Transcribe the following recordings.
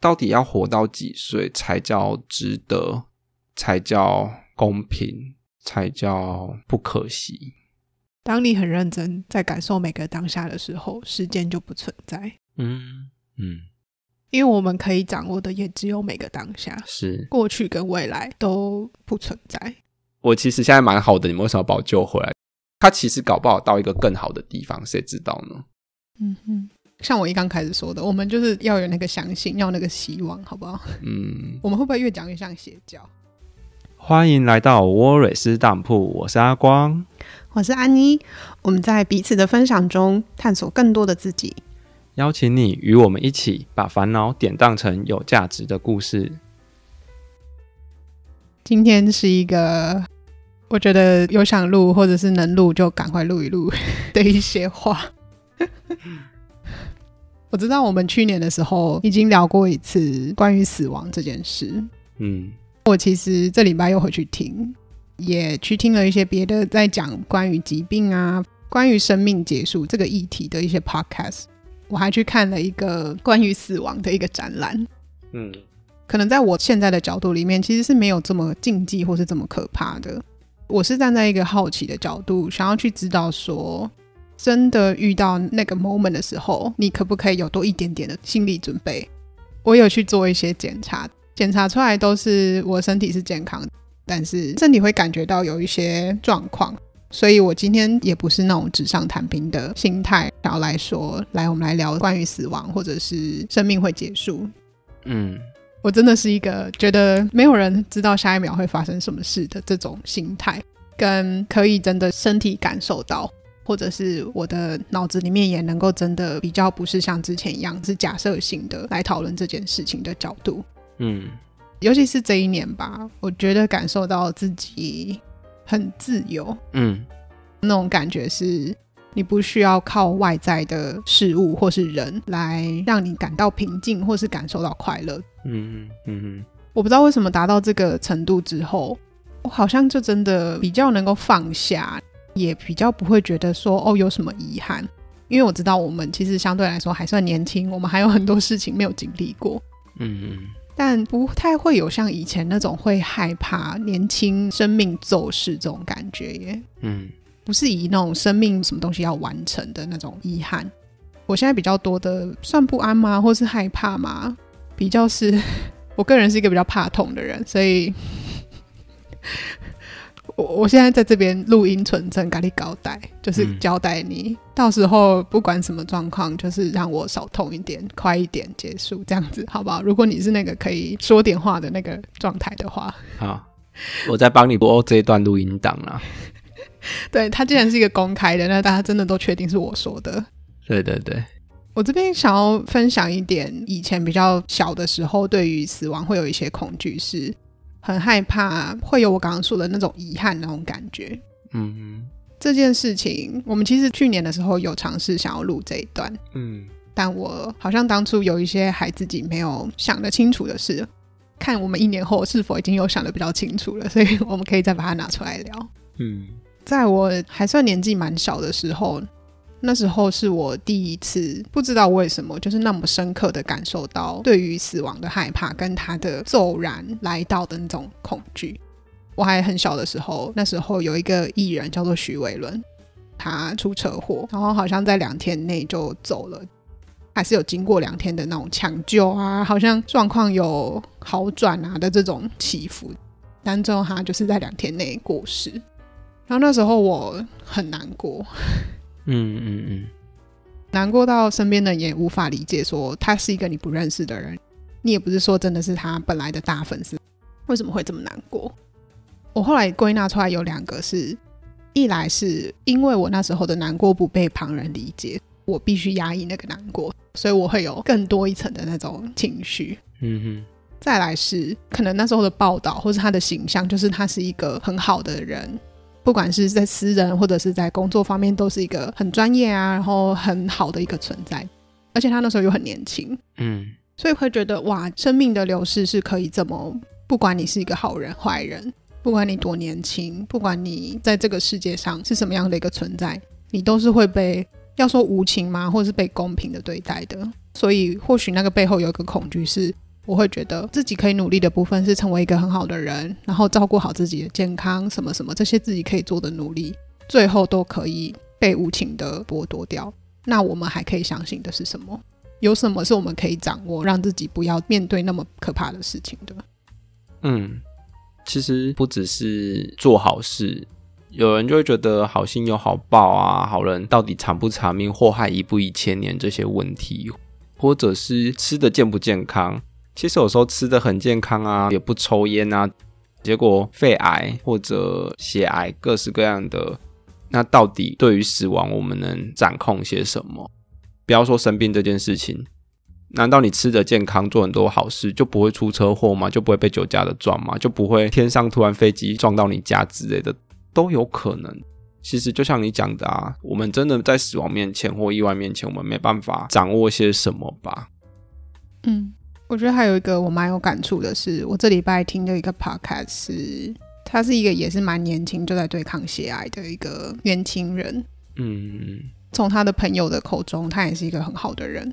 到底要活到几岁才叫值得，才叫公平，才叫不可惜？当你很认真在感受每个当下的时候，时间就不存在。嗯嗯，因为我们可以掌握的也只有每个当下，是过去跟未来都不存在。我其实现在蛮好的，你们为什么把我救回来？他其实搞不好到一个更好的地方，谁知道呢？嗯哼。像我一刚开始说的，我们就是要有那个相信，要那个希望，好不好？嗯，我们会不会越讲越像邪教？欢迎来到沃蕊斯当铺，我是阿光，我是安妮。我们在彼此的分享中探索更多的自己，邀请你与我们一起把烦恼典当成有价值的故事。今天是一个我觉得有想录或者是能录就赶快录一录的一些话。我知道我们去年的时候已经聊过一次关于死亡这件事。嗯，我其实这礼拜又回去听，也去听了一些别的在讲关于疾病啊、关于生命结束这个议题的一些 podcast。我还去看了一个关于死亡的一个展览。嗯，可能在我现在的角度里面，其实是没有这么禁忌或是这么可怕的。我是站在一个好奇的角度，想要去知道说。真的遇到那个 moment 的时候，你可不可以有多一点点的心理准备？我有去做一些检查，检查出来都是我身体是健康，但是身体会感觉到有一些状况，所以我今天也不是那种纸上谈兵的心态，然后来说，来我们来聊关于死亡或者是生命会结束。嗯，我真的是一个觉得没有人知道下一秒会发生什么事的这种心态，跟可以真的身体感受到。或者是我的脑子里面也能够真的比较不是像之前一样是假设性的来讨论这件事情的角度，嗯，尤其是这一年吧，我觉得感受到自己很自由，嗯，那种感觉是你不需要靠外在的事物或是人来让你感到平静或是感受到快乐，嗯嗯嗯，我不知道为什么达到这个程度之后，我好像就真的比较能够放下。也比较不会觉得说哦有什么遗憾，因为我知道我们其实相对来说还算年轻，我们还有很多事情没有经历过，嗯嗯，但不太会有像以前那种会害怕年轻生命骤逝这种感觉耶，嗯，不是以那种生命什么东西要完成的那种遗憾，我现在比较多的算不安吗，或是害怕吗？比较是 我个人是一个比较怕痛的人，所以。我我现在在这边录音存证，咖喱交代，就是交代你，嗯、到时候不管什么状况，就是让我少痛一点，快一点结束，这样子好不好？如果你是那个可以说点话的那个状态的话，好，我在帮你播这一段录音档啊。对，他既然是一个公开的，那大家真的都确定是我说的。对对对，我这边想要分享一点，以前比较小的时候，对于死亡会有一些恐惧是。很害怕会有我刚刚说的那种遗憾那种感觉。嗯哼，这件事情我们其实去年的时候有尝试想要录这一段。嗯，但我好像当初有一些还自己没有想得清楚的事，看我们一年后是否已经有想得比较清楚了，所以我们可以再把它拿出来聊。嗯，在我还算年纪蛮小的时候。那时候是我第一次不知道为什么，就是那么深刻的感受到对于死亡的害怕，跟他的骤然来到的那种恐惧。我还很小的时候，那时候有一个艺人叫做徐伟伦，他出车祸，然后好像在两天内就走了，还是有经过两天的那种抢救啊，好像状况有好转啊的这种起伏，但最后他就是在两天内过世。然后那时候我很难过。嗯嗯嗯，难过到身边的人也无法理解，说他是一个你不认识的人，你也不是说真的是他本来的大粉丝，为什么会这么难过？我后来归纳出来有两个是，一来是因为我那时候的难过不被旁人理解，我必须压抑那个难过，所以我会有更多一层的那种情绪。嗯哼，再来是可能那时候的报道或是他的形象，就是他是一个很好的人。不管是在私人或者是在工作方面，都是一个很专业啊，然后很好的一个存在。而且他那时候又很年轻，嗯，所以会觉得哇，生命的流逝是可以这么，不管你是一个好人坏人，不管你多年轻，不管你在这个世界上是什么样的一个存在，你都是会被要说无情吗，或者是被公平的对待的。所以或许那个背后有一个恐惧是，我会觉得自己可以努力的部分是成为一个很好的人，然后照顾好自己的健康，什么什么这些自己可以做的努力，最后都可以被无情的剥夺掉。那我们还可以相信的是什么？有什么是我们可以掌握，让自己不要面对那么可怕的事情的？嗯，其实不只是做好事，有人就会觉得好心有好报啊，好人到底长不长命，祸害一不一千年这些问题，或者是吃的健不健康？其实有时候吃的很健康啊，也不抽烟啊，结果肺癌或者血癌各式各样的，那到底对于死亡我们能掌控些什么？不要说生病这件事情，难道你吃的健康，做很多好事就不会出车祸吗？就不会被酒驾的撞吗？就不会天上突然飞机撞到你家之类的，都有可能。其实就像你讲的啊，我们真的在死亡面前或意外面前，我们没办法掌握些什么吧？嗯。我觉得还有一个我蛮有感触的是，我这礼拜听的一个 podcast 是，他是一个也是蛮年轻就在对抗血癌的一个年轻人。嗯，从他的朋友的口中，他也是一个很好的人。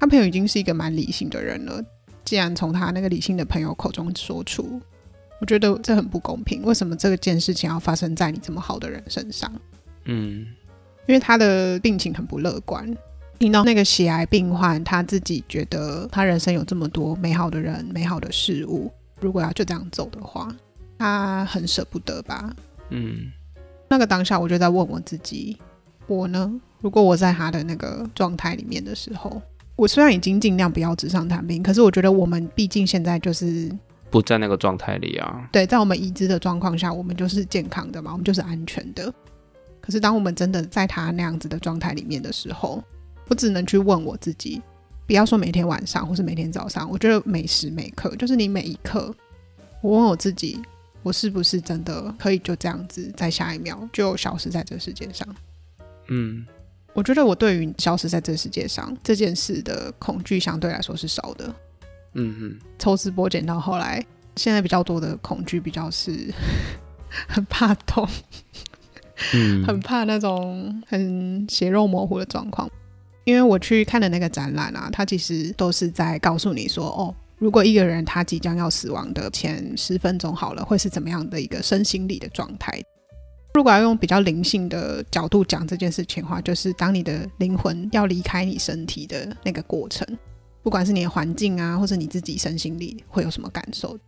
他朋友已经是一个蛮理性的人了，既然从他那个理性的朋友口中说出，我觉得这很不公平。为什么这个件事情要发生在你这么好的人身上？嗯，因为他的病情很不乐观。听到那个血癌病患，他自己觉得他人生有这么多美好的人、美好的事物，如果要就这样走的话，他很舍不得吧？嗯，那个当下我就在问我自己，我呢？如果我在他的那个状态里面的时候，我虽然已经尽量不要纸上谈兵，可是我觉得我们毕竟现在就是不在那个状态里啊。对，在我们已知的状况下，我们就是健康的嘛，我们就是安全的。可是当我们真的在他那样子的状态里面的时候，我只能去问我自己，不要说每天晚上或是每天早上，我觉得每时每刻，就是你每一刻，我问我自己，我是不是真的可以就这样子，在下一秒就消失在这世界上？嗯，我觉得我对于消失在这世界上这件事的恐惧相对来说是少的。嗯哼，抽丝剥茧到后来，现在比较多的恐惧比较是 很怕痛，嗯，很怕那种很血肉模糊的状况。因为我去看的那个展览啊，它其实都是在告诉你说，哦，如果一个人他即将要死亡的前十分钟好了，会是怎么样的一个身心理的状态。如果要用比较灵性的角度讲这件事情的话，就是当你的灵魂要离开你身体的那个过程，不管是你的环境啊，或者你自己身心里会有什么感受。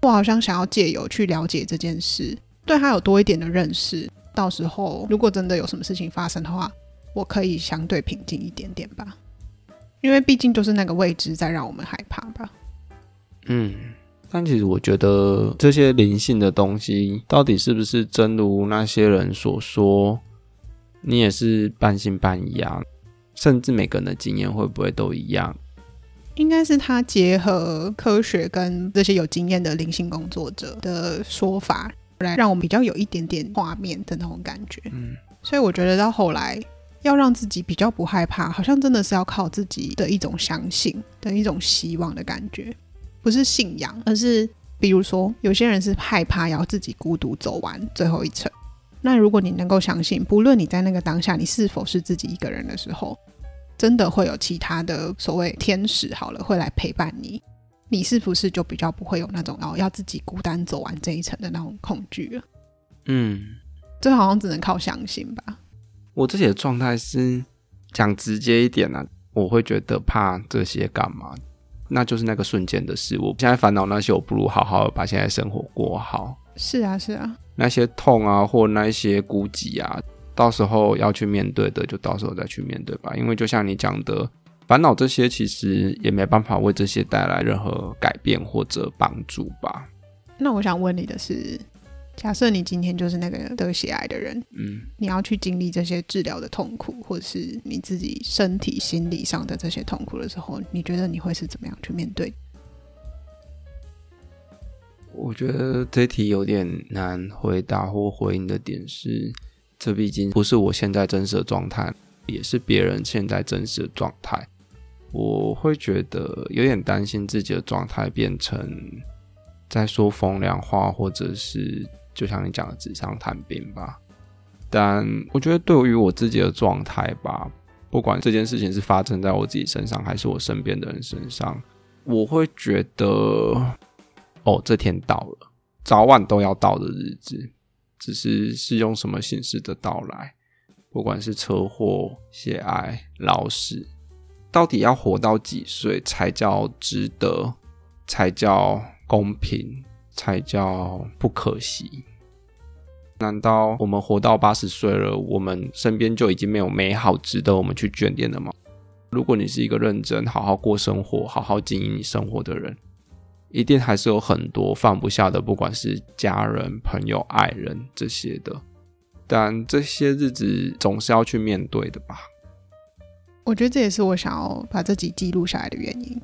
我好像想要借由去了解这件事，对他有多一点的认识，到时候如果真的有什么事情发生的话。我可以相对平静一点点吧，因为毕竟就是那个未知在让我们害怕吧。嗯，但其实我觉得这些灵性的东西，到底是不是真如那些人所说，你也是半信半疑啊？甚至每个人的经验会不会都一样？应该是他结合科学跟这些有经验的灵性工作者的说法，来让我们比较有一点点画面的那种感觉。嗯，所以我觉得到后来。要让自己比较不害怕，好像真的是要靠自己的一种相信的一种希望的感觉，不是信仰，而是比如说有些人是害怕要自己孤独走完最后一程。那如果你能够相信，不论你在那个当下你是否是自己一个人的时候，真的会有其他的所谓天使好了会来陪伴你，你是不是就比较不会有那种哦要自己孤单走完这一程的那种恐惧了？嗯，这好像只能靠相信吧。我自己的状态是讲直接一点啊，我会觉得怕这些干嘛？那就是那个瞬间的事。我现在烦恼那些，我不如好好把现在生活过好。是啊，是啊。那些痛啊，或那些孤寂啊，到时候要去面对的，就到时候再去面对吧。因为就像你讲的，烦恼这些其实也没办法为这些带来任何改变或者帮助吧。那我想问你的是。假设你今天就是那个得血癌的人，嗯，你要去经历这些治疗的痛苦，或者是你自己身体、心理上的这些痛苦的时候，你觉得你会是怎么样去面对？我觉得这题有点难回答或回应的点是，这毕竟不是我现在真实的状态，也是别人现在真实的状态。我会觉得有点担心自己的状态变成在说风凉话，或者是。就像你讲的纸上谈兵吧，但我觉得对于我自己的状态吧，不管这件事情是发生在我自己身上，还是我身边的人身上，我会觉得，哦，这天到了，早晚都要到的日子，只是是用什么形式的到来，不管是车祸、血癌、老死，到底要活到几岁才叫值得，才叫公平，才叫不可惜？难道我们活到八十岁了，我们身边就已经没有美好值得我们去眷恋的吗？如果你是一个认真、好好过生活、好好经营你生活的人，一定还是有很多放不下的，不管是家人、朋友、爱人这些的。但这些日子总是要去面对的吧？我觉得这也是我想要把这集记录下来的原因。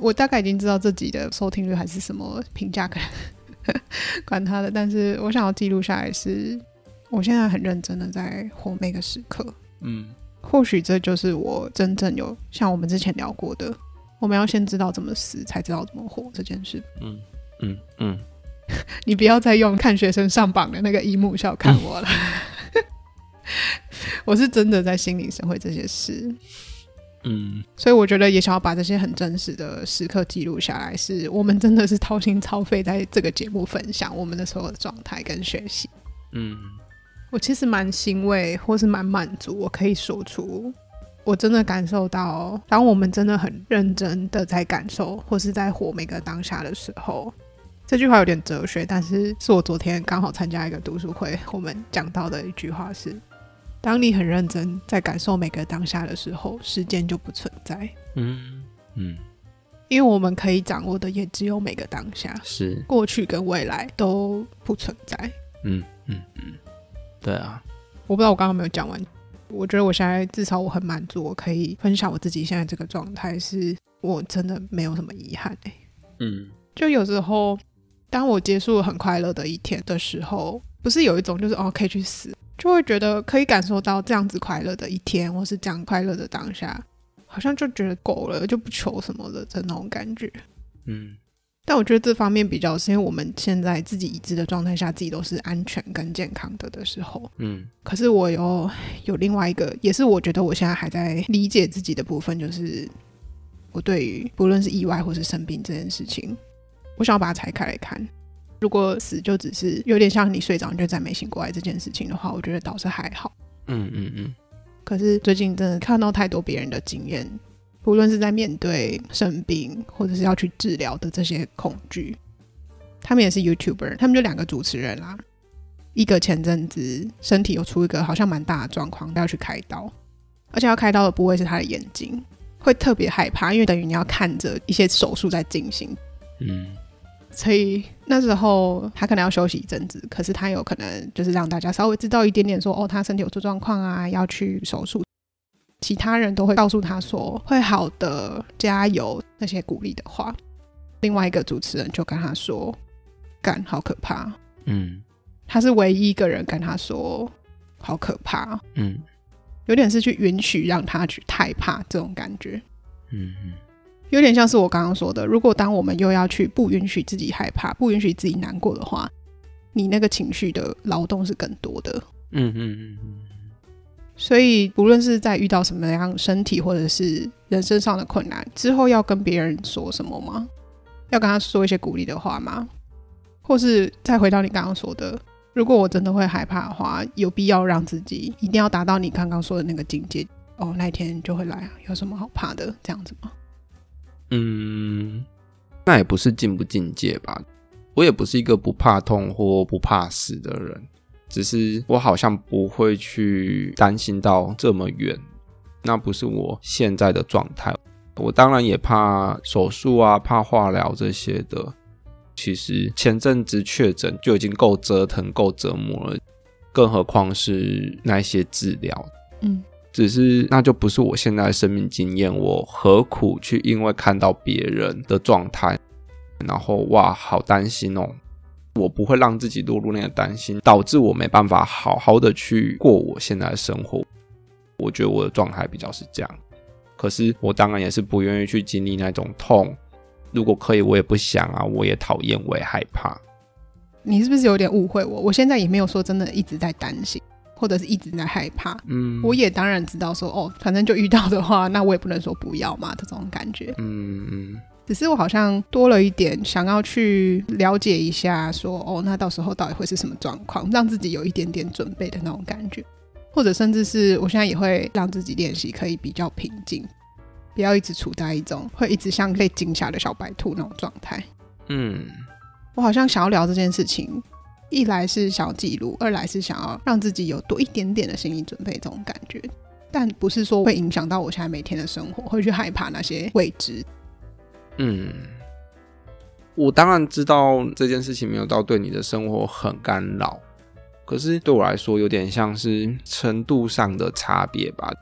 我大概已经知道自己的收听率还是什么评价可能。管他的，但是我想要记录下来是，是我现在很认真的在活每个时刻。嗯，或许这就是我真正有像我们之前聊过的，我们要先知道怎么死，才知道怎么活这件事。嗯嗯嗯，你不要再用看学生上榜的那个一幕笑看我了，嗯、我是真的在心领神会这些事。嗯，所以我觉得也想要把这些很真实的时刻记录下来，是我们真的是掏心掏肺在这个节目分享我们的所有的状态跟学习。嗯，我其实蛮欣慰，或是蛮满足，我可以说出我真的感受到，当我们真的很认真的在感受或是在活每个当下的时候，这句话有点哲学，但是是我昨天刚好参加一个读书会，我们讲到的一句话是。当你很认真在感受每个当下的时候，时间就不存在。嗯嗯，因为我们可以掌握的也只有每个当下，是过去跟未来都不存在。嗯嗯嗯，对啊。我不知道我刚刚没有讲完。我觉得我现在至少我很满足，我可以分享我自己现在这个状态，是我真的没有什么遗憾欸。嗯，就有时候当我结束很快乐的一天的时候，不是有一种就是哦，可以去死。就会觉得可以感受到这样子快乐的一天，或是这样快乐的当下，好像就觉得够了，就不求什么的那种感觉。嗯，但我觉得这方面比较是因为我们现在自己已知的状态下，自己都是安全跟健康的的时候。嗯，可是我有有另外一个，也是我觉得我现在还在理解自己的部分，就是我对于不论是意外或是生病这件事情，我想要把它拆开来看。如果死就只是有点像你睡着你就再没醒过来这件事情的话，我觉得倒是还好。嗯嗯嗯。可是最近真的看到太多别人的经验，不论是在面对生病或者是要去治疗的这些恐惧，他们也是 YouTuber，他们就两个主持人啦。一个前阵子身体有出一个好像蛮大的状况，要去开刀，而且要开刀的部位是他的眼睛，会特别害怕，因为等于你要看着一些手术在进行。嗯。所以那时候他可能要休息一阵子，可是他有可能就是让大家稍微知道一点点说，哦，他身体有出状况啊，要去手术。其他人都会告诉他说会好的，加油那些鼓励的话。另外一个主持人就跟他说，干，好可怕。嗯，他是唯一一个人跟他说好可怕。嗯，有点是去允许让他去害怕这种感觉。嗯嗯。有点像是我刚刚说的，如果当我们又要去不允许自己害怕、不允许自己难过的话，你那个情绪的劳动是更多的。嗯嗯嗯。所以，不论是在遇到什么样身体或者是人生上的困难之后，要跟别人说什么吗？要跟他说一些鼓励的话吗？或是再回到你刚刚说的，如果我真的会害怕的话，有必要让自己一定要达到你刚刚说的那个境界？哦，那一天就会来啊，有什么好怕的？这样子吗？嗯，那也不是进不进界吧。我也不是一个不怕痛或不怕死的人，只是我好像不会去担心到这么远。那不是我现在的状态。我当然也怕手术啊，怕化疗这些的。其实前阵子确诊就已经够折腾、够折磨了，更何况是那些治疗。嗯。只是那就不是我现在的生命经验，我何苦去因为看到别人的状态，然后哇，好担心哦！我不会让自己落入那个担心，导致我没办法好好的去过我现在的生活。我觉得我的状态比较是这样，可是我当然也是不愿意去经历那种痛。如果可以，我也不想啊，我也讨厌，我也害怕。你是不是有点误会我？我现在也没有说真的一直在担心。或者是一直在害怕，嗯，我也当然知道说，哦，反正就遇到的话，那我也不能说不要嘛，这种感觉，嗯嗯，只是我好像多了一点想要去了解一下说，说哦，那到时候到底会是什么状况，让自己有一点点准备的那种感觉，或者甚至是我现在也会让自己练习可以比较平静，不要一直处在一种会一直像被惊吓的小白兔那种状态。嗯，我好像想要聊这件事情，一来是想要记录，二来是想要让自己有多一点点的心理准备这种感觉，但不是说会影响到我现在每天的生活，会去害怕那些未知。嗯，我当然知道这件事情没有到对你的生活很干扰，可是对我来说有点像是程度上的差别吧。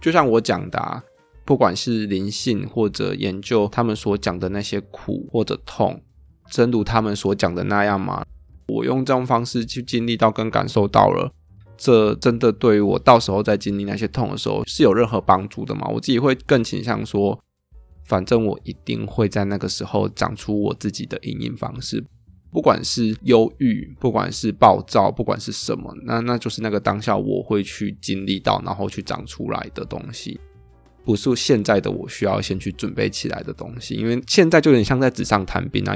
就像我讲的啊，不管是灵性或者研究他们所讲的那些苦或者痛，真如他们所讲的那样吗？我用这种方式去经历到跟感受到了，这真的对于我到时候在经历那些痛的时候是有任何帮助的吗？我自己会更倾向说。反正我一定会在那个时候长出我自己的因应方式，不管是忧郁，不管是暴躁，不管是什么，那那就是那个当下我会去经历到，然后去长出来的东西，不是现在的我需要先去准备起来的东西，因为现在就有点像在纸上谈兵啊，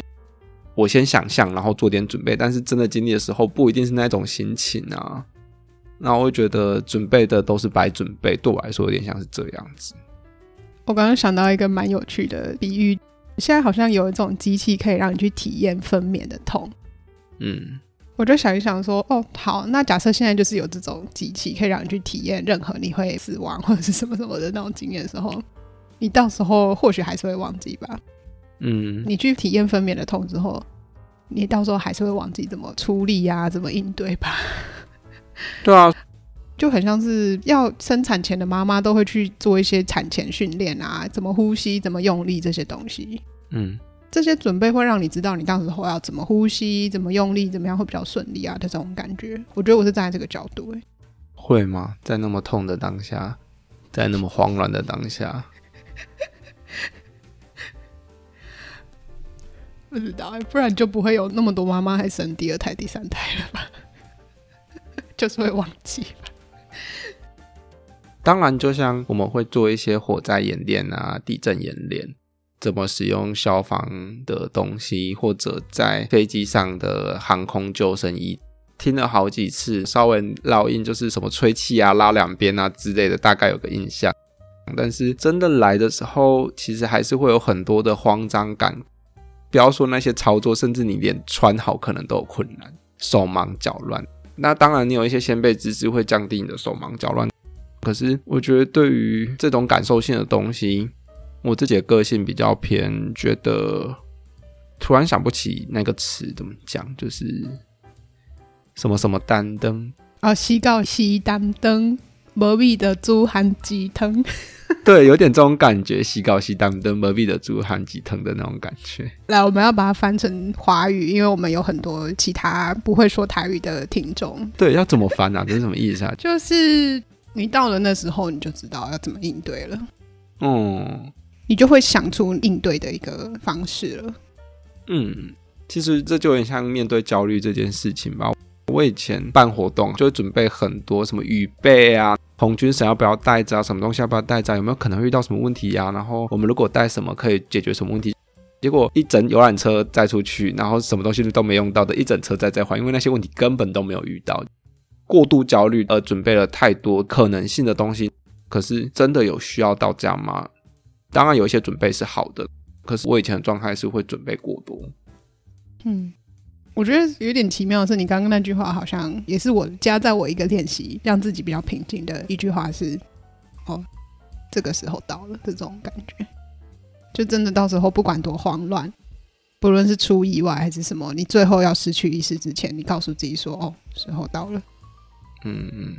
我先想象，然后做点准备，但是真的经历的时候不一定是那种心情啊，那我会觉得准备的都是白准备，对我来说有点像是这样子。我刚刚想到一个蛮有趣的比喻，现在好像有一种机器可以让你去体验分娩的痛。嗯，我就想一想说，哦，好，那假设现在就是有这种机器可以让你去体验任何你会死亡或者是什么什么的那种经验的时候，你到时候或许还是会忘记吧。嗯，你去体验分娩的痛之后，你到时候还是会忘记怎么出力呀、啊，怎么应对吧。对啊。就很像是要生产前的妈妈都会去做一些产前训练啊，怎么呼吸，怎么用力这些东西。嗯，这些准备会让你知道你到时候要怎么呼吸，怎么用力，怎么样会比较顺利啊的这种感觉。我觉得我是站在这个角度，欸，会吗？在那么痛的当下，在那么慌乱的当下，不知道，不然就不会有那么多妈妈还生第二胎、第三胎了吧？就是会忘记吧。当然，就像我们会做一些火灾演练啊、地震演练，怎么使用消防的东西，或者在飞机上的航空救生衣，听了好几次，稍微烙印就是什么吹气啊、拉两边啊之类的，大概有个印象。但是真的来的时候，其实还是会有很多的慌张感。不要说那些操作，甚至你连穿好可能都有困难，手忙脚乱。那当然，你有一些先辈知识会降低你的手忙脚乱。可是，我觉得对于这种感受性的东西，我自己的个性比较偏，觉得突然想不起那个词怎么讲，就是什么什么担灯啊，西告西担灯，无味的猪含鸡汤，对，有点这种感觉，西高西当的，无味的猪含鸡汤的那种感觉。来，我们要把它翻成华语，因为我们有很多其他不会说台语的听众。对，要怎么翻啊？这是什么意思啊？就是。你到了那时候，你就知道要怎么应对了。嗯，你就会想出应对的一个方式了。嗯，其实这就很像面对焦虑这件事情吧。我以前办活动就会准备很多什么雨备啊，红军绳要不要带着啊，什么东西要不要带着，有没有可能会遇到什么问题呀？然后我们如果带什么可以解决什么问题？结果一整游览车载出去，然后什么东西都没用到的，一整车载再还，因为那些问题根本都没有遇到。过度焦虑而准备了太多可能性的东西，可是真的有需要到这样吗？当然有一些准备是好的，可是我以前的状态是会准备过多。嗯，我觉得有点奇妙的是，你刚刚那句话好像也是我加在我一个练习，让自己比较平静的一句话是：哦，这个时候到了，这种感觉，就真的到时候不管多慌乱，不论是出意外还是什么，你最后要失去意识之前，你告诉自己说：哦，时候到了。嗯嗯，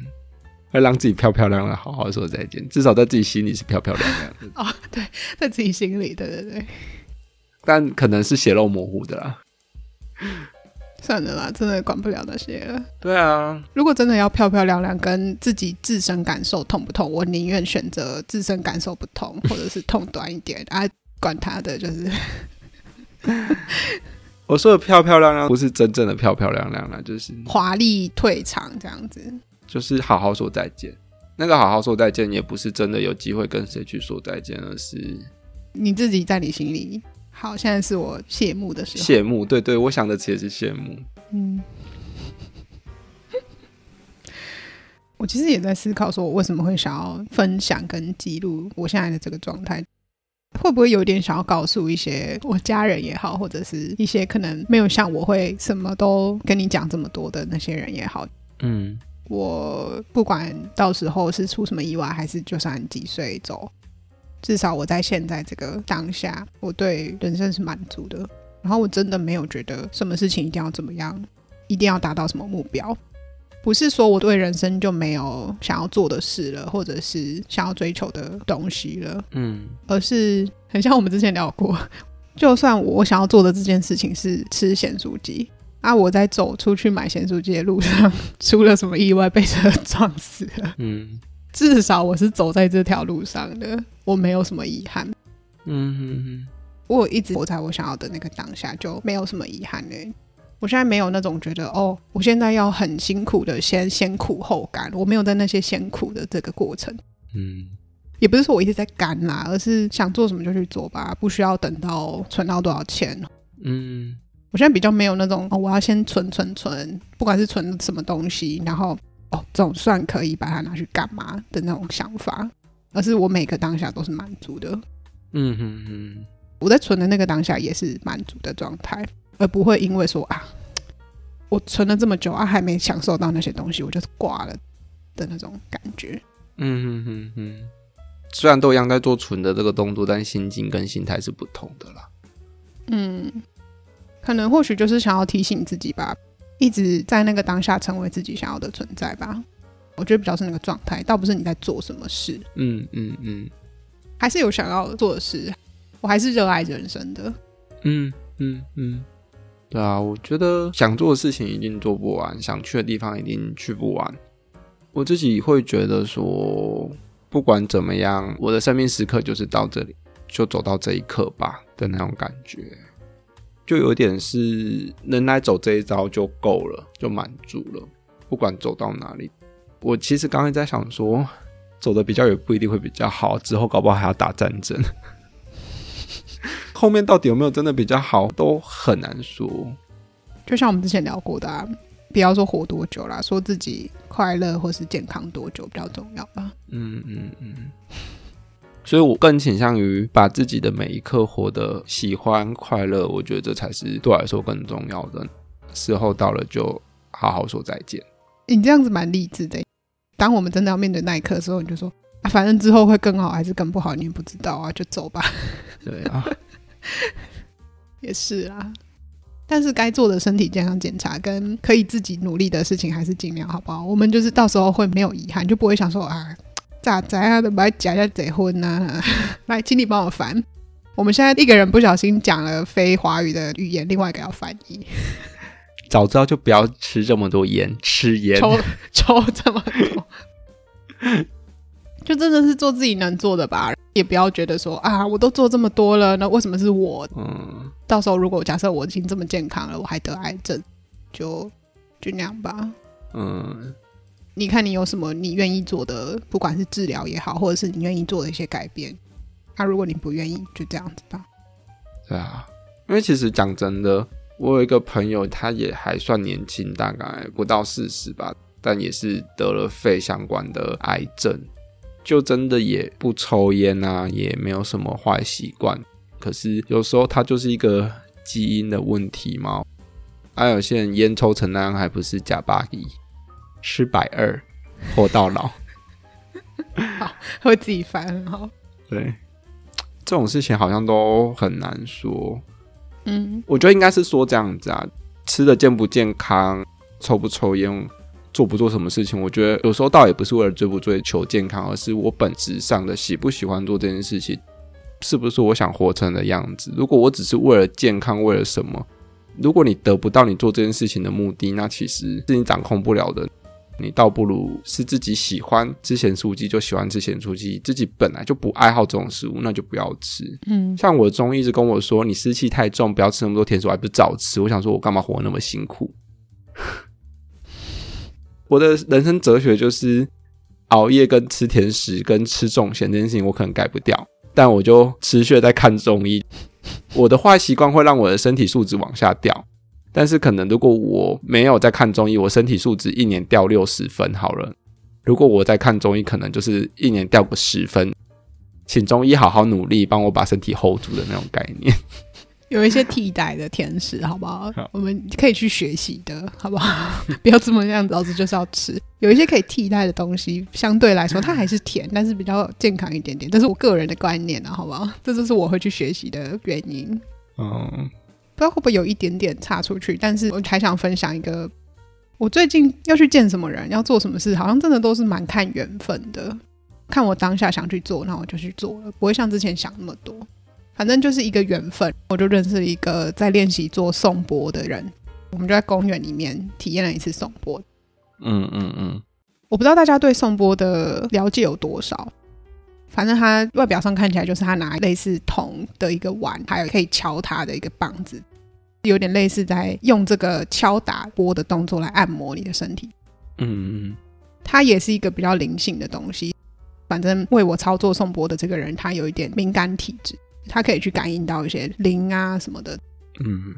会让自己漂漂亮亮，好好说再见。至少在自己心里是漂漂亮亮的。哦，对，在自己心里，对对对。但可能是血肉模糊的啦。算了啦，真的管不了那些了。对啊，如果真的要漂漂亮亮，跟自己自身感受痛不痛，我宁愿选择自身感受不痛，或者是痛短一点 啊，管他的，就是。我说的漂漂亮亮不是真正的漂漂亮亮啦，就是华丽退场这样子，就是好好说再见。那个好好说再见，也不是真的有机会跟谁去说再见，而是你自己在你心里好，现在是我谢幕的时候。谢幕，对对，我想的其实是谢幕。嗯，我其实也在思考，说我为什么会想要分享跟记录我现在的这个状态，会不会有点想要告诉一些我家人也好，或者是一些可能没有像我会什么都跟你讲这么多的那些人也好。嗯，我不管到时候是出什么意外，还是就算几岁走。至少我在现在这个当下，我对人生是满足的。然后我真的没有觉得什么事情一定要怎么样，一定要达到什么目标。不是说我对人生就没有想要做的事了，或者是想要追求的东西了。嗯，而是很像我们之前聊过，就算我想要做的这件事情是吃咸酥鸡啊，我在走出去买咸酥鸡的路上 出了什么意外被车撞死了。嗯。至少我是走在这条路上的，我没有什么遗憾。嗯哼哼，我一直活在我想要的那个当下，就没有什么遗憾呢。我现在没有那种觉得哦，我现在要很辛苦的先先苦后甘，我没有在那些先苦的这个过程。嗯，也不是说我一直在干啦，而是想做什么就去做吧，不需要等到存到多少钱。嗯，我现在比较没有那种哦，我要先存存存，不管是存什么东西，然后。总算可以把它拿去干嘛的那种想法，而是我每个当下都是满足的。嗯哼哼，我在存的那个当下也是满足的状态，而不会因为说啊，我存了这么久啊，还没享受到那些东西，我就是挂了的那种感觉。嗯哼哼哼，虽然都一样在做存的这个动作，但心境跟心态是不同的啦。嗯，可能或许就是想要提醒自己吧。一直在那个当下成为自己想要的存在吧，我觉得比较是那个状态，倒不是你在做什么事。嗯嗯嗯，还是有想要做的事，我还是热爱人生的。嗯嗯嗯，对啊，我觉得想做的事情一定做不完，想去的地方一定去不完。我自己会觉得说，不管怎么样，我的生命时刻就是到这里，就走到这一刻吧的那种感觉。就有点是能来走这一招就够了，就满足了。不管走到哪里，我其实刚才在想说，走的比较远不一定会比较好，之后搞不好还要打战争。后面到底有没有真的比较好，都很难说。就像我们之前聊过的啊，不要说活多久啦，说自己快乐或是健康多久比较重要吧。嗯嗯嗯。所以我更倾向于把自己的每一刻活得喜欢快乐，我觉得这才是对我来说更重要的。时候到了，就好好说再见。你这样子蛮励志的。当我们真的要面对那一刻的时候，你就说啊，反正之后会更好还是更不好，你也不知道啊，就走吧。对啊，也是啊。但是该做的身体健康检查跟可以自己努力的事情，还是尽量好不好？我们就是到时候会没有遗憾，就不会想说啊。咋在啊？都来假下结婚呐！来，请你帮我翻。我们现在一个人不小心讲了非华语的语言，另外一个要翻译。早知道就不要吃这么多烟，吃烟抽 抽这么多，就真的是做自己能做的吧。也不要觉得说啊，我都做这么多了，那为什么是我？嗯，到时候如果假设我已经这么健康了，我还得癌症，就就那样吧。嗯。你看，你有什么你愿意做的，不管是治疗也好，或者是你愿意做的一些改变。那、啊、如果你不愿意，就这样子吧。对啊，因为其实讲真的，我有一个朋友，他也还算年轻，大概不到四十吧，但也是得了肺相关的癌症，就真的也不抽烟啊，也没有什么坏习惯。可是有时候他就是一个基因的问题嘛。还、啊、有些人烟抽成那样，还不是假巴黎。吃百二，活到老。好，会自己翻很好。对，这种事情好像都很难说。嗯，我觉得应该是说这样子啊，吃的健不健康，抽不抽烟，做不做什么事情，我觉得有时候倒也不是为了追不追求健康，而是我本质上的喜不喜欢做这件事情，是不是我想活成的样子。如果我只是为了健康，为了什么？如果你得不到你做这件事情的目的，那其实是你掌控不了的。你倒不如是自己喜欢吃咸酥鸡，就喜欢吃咸酥鸡。自己本来就不爱好这种食物，那就不要吃。嗯，像我的中医一直跟我说，你湿气太重，不要吃那么多甜食，我还不是照吃。我想说，我干嘛活那么辛苦？我的人生哲学就是熬夜跟吃甜食跟吃重咸这件事情，我可能改不掉。但我就持续在看中医。我的坏习惯会让我的身体素质往下掉，但是可能如果我没有在看中医，我身体素质一年掉六十分好了。如果我在看中医，可能就是一年掉个十分。请中医好好努力，帮我把身体 hold 住的那种概念。有一些替代的甜食，好不好？好，我们可以去学习的，好不好？不要这么样子，老子就是要吃。有一些可以替代的东西，相对来说它还是甜，但是比较健康一点点。这是我个人的观念啊，好不好？这就是我会去学习的原因。嗯，不知道会不会有一点点差出去，但是我还想分享一个，我最近要去见什么人，要做什么事，好像真的都是蛮看缘分的。看我当下想去做，那我就去做了，不会像之前想那么多。反正就是一个缘分，我就认识了一个在练习做颂钵的人，我们就在公园里面体验了一次颂钵。嗯嗯嗯，我不知道大家对颂钵的了解有多少，反正它外表上看起来就是他拿类似铜的一个碗，还有可以敲它的一个棒子，有点类似在用这个敲打波的动作来按摩你的身体。嗯嗯，它也是一个比较灵性的东西。反正为我操作送波的这个人，他有一点敏感体质。他可以去感应到一些灵啊什么的，嗯，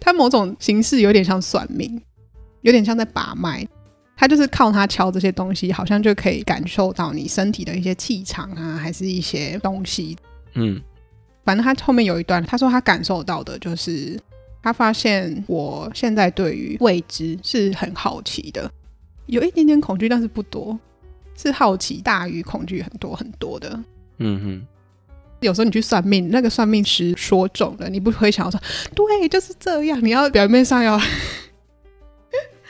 他某种形式有点像算命，有点像在把脉。他就是靠他敲这些东西，好像就可以感受到你身体的一些气场啊，还是一些东西。嗯，反正他后面有一段，他说他感受到的就是，他发现我现在对于未知是很好奇的，有一点点恐惧，但是不多，是好奇大于恐惧很多很多的。嗯哼。有时候你去算命，那个算命师说中了，你不会想要说对，就是这样。你要表面上要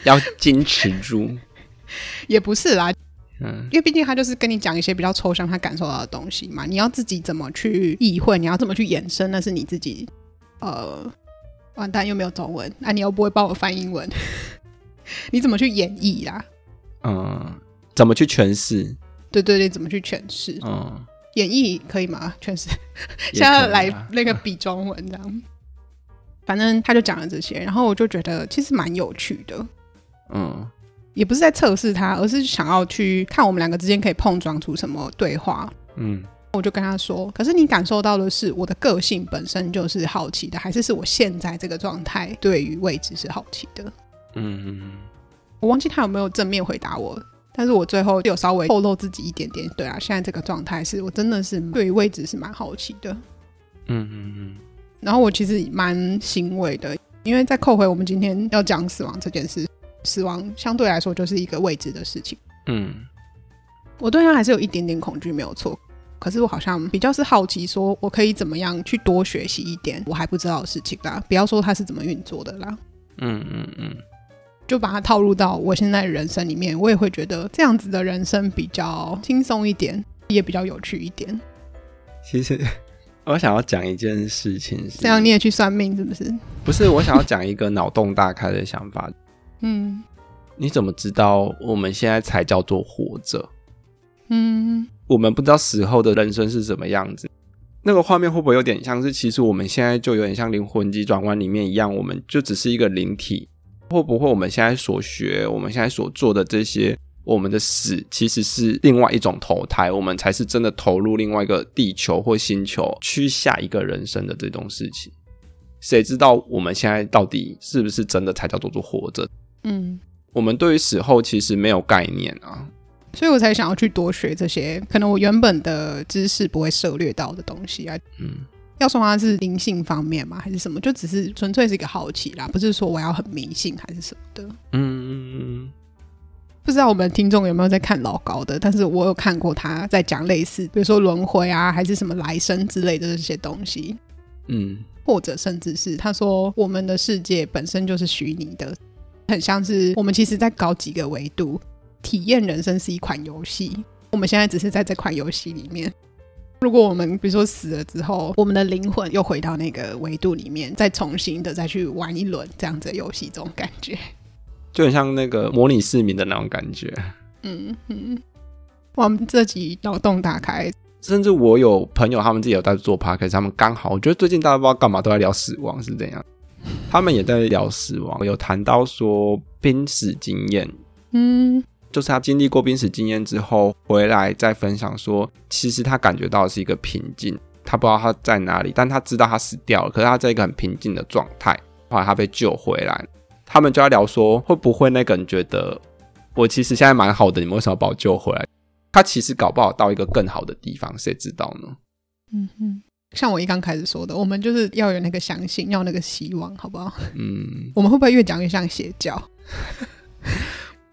要矜持住，也不是啦，嗯，因为毕竟他就是跟你讲一些比较抽象他感受到的东西嘛。你要自己怎么去意会，你要怎么去延伸，那是你自己。呃，完蛋又没有中文，那、啊、你又不会帮我翻英文，你怎么去演绎啦？嗯，怎么去诠释？对对对，怎么去诠释？嗯。演绎可以吗？诠释，现在来那个比中文这样，反正他就讲了这些，然后我就觉得其实蛮有趣的，嗯，也不是在测试他，而是想要去看我们两个之间可以碰撞出什么对话，嗯，我就跟他说，可是你感受到的是我的个性本身就是好奇的，还是是我现在这个状态对于未知是好奇的？嗯嗯，我忘记他有没有正面回答我。但是我最后有稍微透露自己一点点，对啊，现在这个状态是我真的是对于未知是蛮好奇的，嗯嗯嗯。然后我其实蛮欣慰的，因为在扣回我们今天要讲死亡这件事，死亡相对来说就是一个未知的事情，嗯。我对他还是有一点点恐惧，没有错。可是我好像比较是好奇，说我可以怎么样去多学习一点我还不知道的事情啦，不要说他是怎么运作的啦，嗯嗯嗯。就把它套入到我现在的人生里面，我也会觉得这样子的人生比较轻松一点，也比较有趣一点。其实 我想要讲一件事情是，这样你也去算命是不是？不是，我想要讲一个脑洞大开的想法。嗯，你怎么知道我们现在才叫做活着？嗯，我们不知道死后的人生是什么样子。那个画面会不会有点像是，其实我们现在就有点像《灵魂急转弯》里面一样，我们就只是一个灵体。会不会我们现在所学，我们现在所做的这些，我们的死其实是另外一种投胎，我们才是真的投入另外一个地球或星球，去下一个人生的这种事情。谁知道我们现在到底是不是真的才叫做做活着？嗯，我们对于死后其实没有概念啊，所以我才想要去多学这些，可能我原本的知识不会涉猎到的东西啊。嗯。要说它是灵性方面吗？还是什么？就只是纯粹是一个好奇啦，不是说我要很迷信还是什么的。嗯，不知道我们听众有没有在看老高的？但是我有看过他在讲类似，比如说轮回啊，还是什么来生之类的这些东西。嗯，或者甚至是他说我们的世界本身就是虚拟的，很像是我们其实在搞几个维度，体验人生是一款游戏，我们现在只是在这款游戏里面。如果我们比如说死了之后，我们的灵魂又回到那个维度里面，再重新的再去玩一轮这样子的游戏，这种感觉。就很像那个模拟市民的那种感觉。嗯嗯，我们这集脑洞打开，甚至我有朋友他们自己有在做 podcast，他们刚好我觉得最近大家不知道干嘛都在聊死亡是怎样，他们也在聊死亡，有谈到说濒死经验。嗯，就是他经历过濒死经验之后回来再分享说，其实他感觉到的是一个平静，他不知道他在哪里，但他知道他死掉了，可是他在一个很平静的状态。后来他被救回来，他们就在聊说，会不会那个人觉得我其实现在蛮好的，你们为什么把我救回来？他其实搞不好到一个更好的地方，谁知道呢？嗯哼，像我一刚开始说的，我们就是要有那个相信，要那个希望，好不好？嗯，我们会不会越讲越像邪教？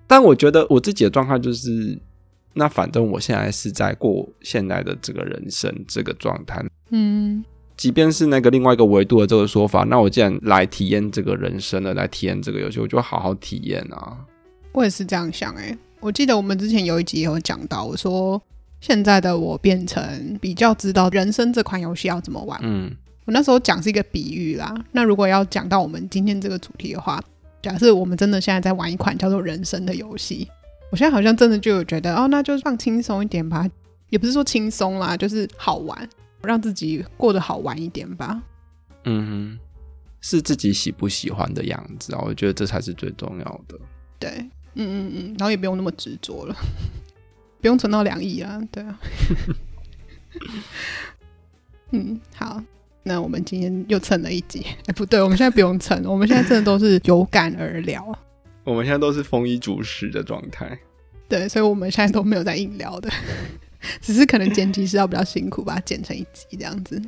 但我觉得我自己的状态就是，那反正我现在是在过现在的这个人生这个状态。嗯，即便是那个另外一个维度的这个说法，那我既然来体验这个人生了，来体验这个游戏，我就好好体验啊。我也是这样想哎、欸，我记得我们之前有一集有讲到，我说现在的我变成比较知道人生这款游戏要怎么玩。嗯，我那时候讲是一个比喻啦。那如果要讲到我们今天这个主题的话。假设我们真的现在在玩一款叫做人生的游戏，我现在好像真的就有觉得哦，那就放轻松一点吧，也不是说轻松啦，就是好玩，让自己过得好玩一点吧。嗯哼，是自己喜不喜欢的样子啊，我觉得这才是最重要的。对，嗯嗯嗯，然后也不用那么执着了，不用存到两亿啊，对啊。嗯，好。那我们今天又蹭了一集，哎，不对，我们现在不用蹭，我们现在真的都是有感而聊。我们现在都是丰衣足食的状态，对，所以我们现在都没有在硬聊的，只是可能剪辑是要比较辛苦，把它剪成一集这样子。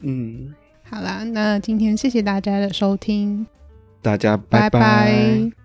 嗯，好啦，那今天谢谢大家的收听，大家拜拜。拜拜。